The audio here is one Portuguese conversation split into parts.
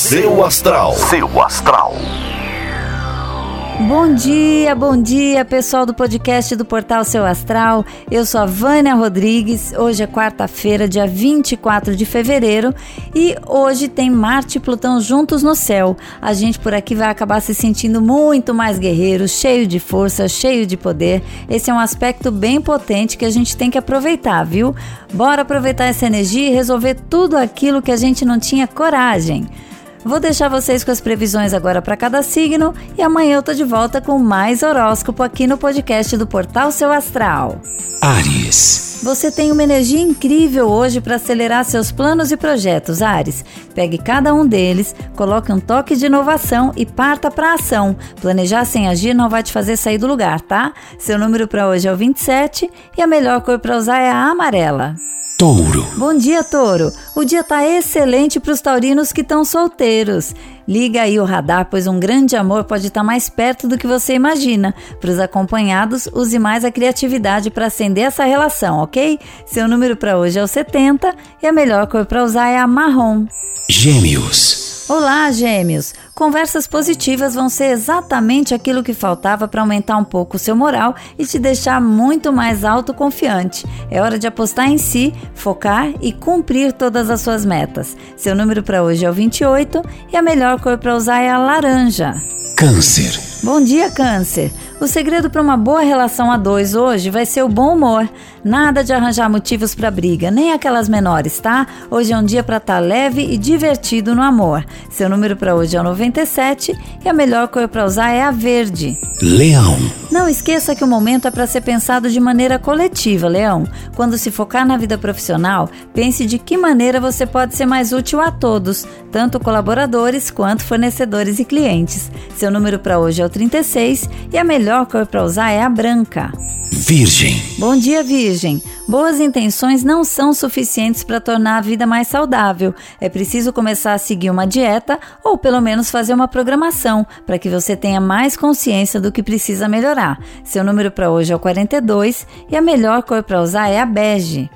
Seu Astral. Seu Astral. Bom dia, bom dia, pessoal do podcast do Portal Seu Astral. Eu sou a Vânia Rodrigues. Hoje é quarta-feira, dia 24 de fevereiro, e hoje tem Marte e Plutão juntos no céu. A gente por aqui vai acabar se sentindo muito mais guerreiro, cheio de força, cheio de poder. Esse é um aspecto bem potente que a gente tem que aproveitar, viu? Bora aproveitar essa energia e resolver tudo aquilo que a gente não tinha coragem. Vou deixar vocês com as previsões agora para cada signo e amanhã eu tô de volta com mais horóscopo aqui no podcast do Portal Seu Astral. Ares. Você tem uma energia incrível hoje para acelerar seus planos e projetos, Ares. Pegue cada um deles, coloque um toque de inovação e parta para ação. Planejar sem agir não vai te fazer sair do lugar, tá? Seu número para hoje é o 27 e a melhor cor para usar é a amarela. Touro. Bom dia, Touro. O dia tá excelente para os taurinos que estão solteiros. Liga aí o radar, pois um grande amor pode estar tá mais perto do que você imagina. Para os acompanhados, use mais a criatividade para acender essa relação, ok? Seu número para hoje é o 70 e a melhor cor para usar é a marrom. Gêmeos. Olá, gêmeos! Conversas positivas vão ser exatamente aquilo que faltava para aumentar um pouco o seu moral e te deixar muito mais autoconfiante. É hora de apostar em si, focar e cumprir todas as suas metas. Seu número para hoje é o 28 e a melhor cor para usar é a laranja. Câncer. Bom dia, Câncer! O segredo para uma boa relação a dois hoje vai ser o bom humor. Nada de arranjar motivos para briga, nem aquelas menores, tá? Hoje é um dia para estar tá leve e divertido no amor. Seu número para hoje é o 97 e a melhor cor para usar é a verde. Leão. Não esqueça que o momento é para ser pensado de maneira coletiva, Leão. Quando se focar na vida profissional, pense de que maneira você pode ser mais útil a todos, tanto colaboradores quanto fornecedores e clientes. Seu número para hoje é o 36 e a melhor melhor cor para usar é a branca. Virgem. Bom dia, Virgem. Boas intenções não são suficientes para tornar a vida mais saudável. É preciso começar a seguir uma dieta ou pelo menos fazer uma programação para que você tenha mais consciência do que precisa melhorar. Seu número para hoje é o 42 e a melhor cor para usar é a bege.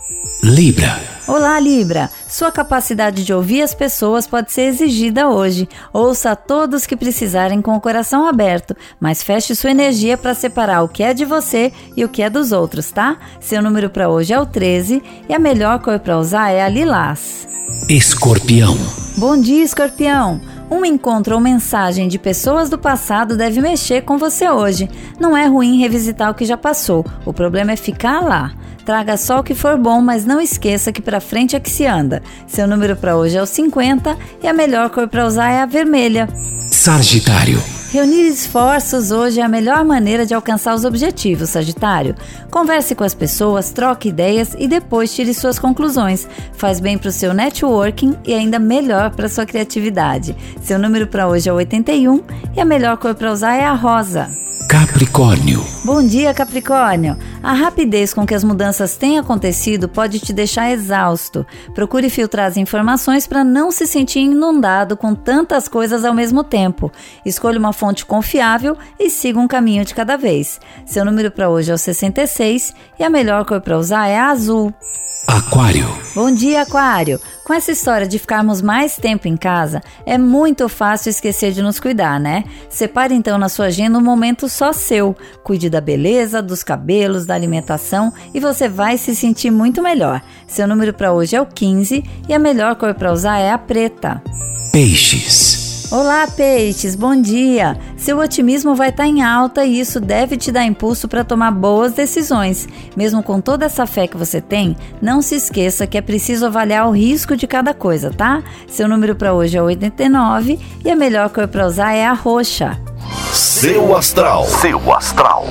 Libra. Olá, Libra! Sua capacidade de ouvir as pessoas pode ser exigida hoje. Ouça a todos que precisarem com o coração aberto, mas feche sua energia para separar o que é de você e o que é dos outros, tá? Seu número para hoje é o 13 e a melhor cor para usar é a lilás. Escorpião. Bom dia, Escorpião! Um encontro ou mensagem de pessoas do passado deve mexer com você hoje. Não é ruim revisitar o que já passou, o problema é ficar lá. Traga só o que for bom, mas não esqueça que para frente é que se anda. Seu número para hoje é o 50 e a melhor cor para usar é a vermelha. Sagitário. Reunir esforços hoje é a melhor maneira de alcançar os objetivos, Sagitário. Converse com as pessoas, troque ideias e depois tire suas conclusões. Faz bem para o seu networking e ainda melhor para sua criatividade. Seu número para hoje é 81 e a melhor cor para usar é a rosa. Capricórnio. Bom dia, Capricórnio. A rapidez com que as mudanças têm acontecido pode te deixar exausto. Procure filtrar as informações para não se sentir inundado com tantas coisas ao mesmo tempo. Escolha uma fonte confiável e siga um caminho de cada vez. Seu número para hoje é o 66 e a melhor cor para usar é a azul. Aquário. Bom dia, Aquário. Com essa história de ficarmos mais tempo em casa, é muito fácil esquecer de nos cuidar, né? Separe então na sua agenda um momento só seu. Cuide da beleza, dos cabelos, da alimentação e você vai se sentir muito melhor. Seu número para hoje é o 15 e a melhor cor para usar é a preta. Peixes. Olá, peixes, bom dia! Seu otimismo vai estar tá em alta e isso deve te dar impulso para tomar boas decisões. Mesmo com toda essa fé que você tem, não se esqueça que é preciso avaliar o risco de cada coisa, tá? Seu número para hoje é 89 e a melhor cor para usar é a roxa. Seu astral. Seu astral.